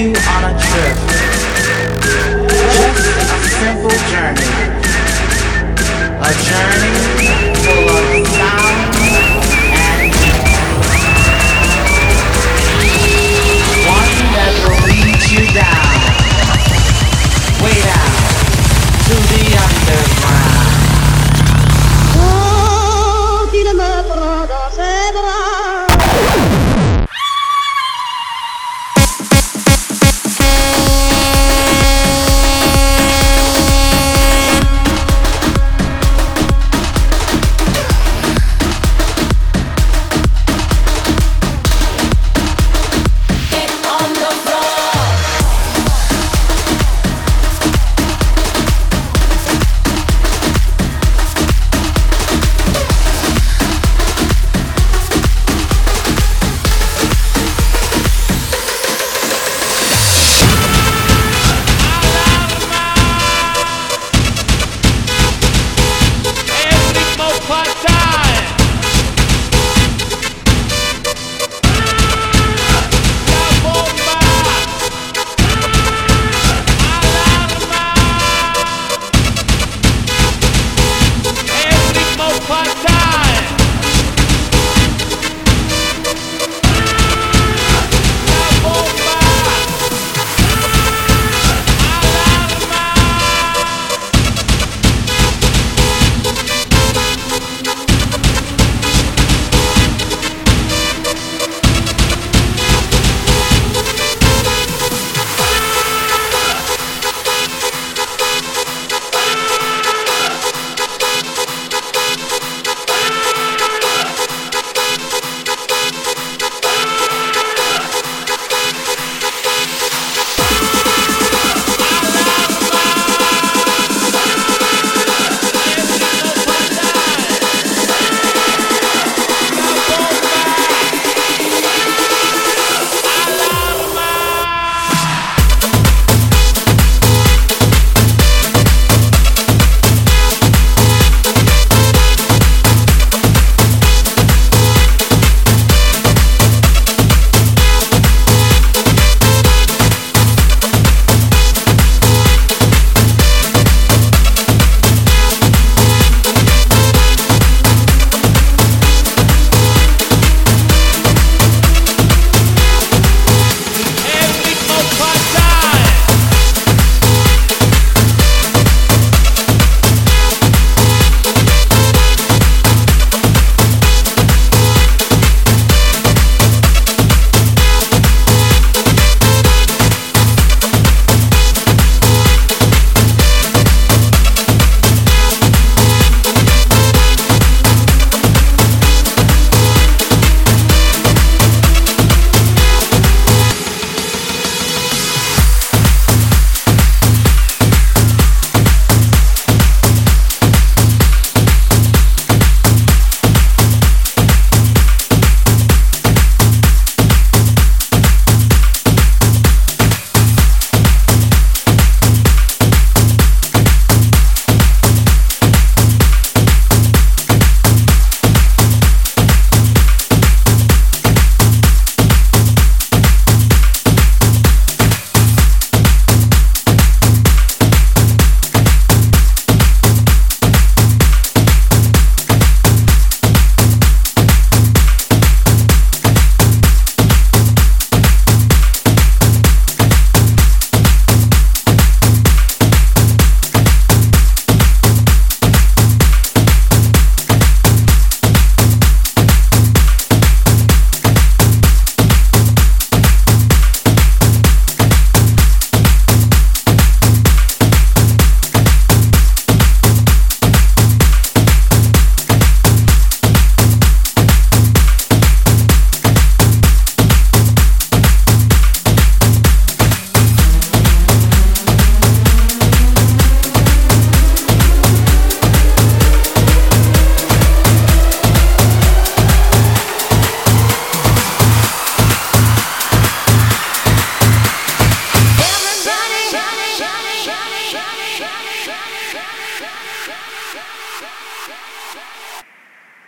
you on a trip. Just a simple journey. A journey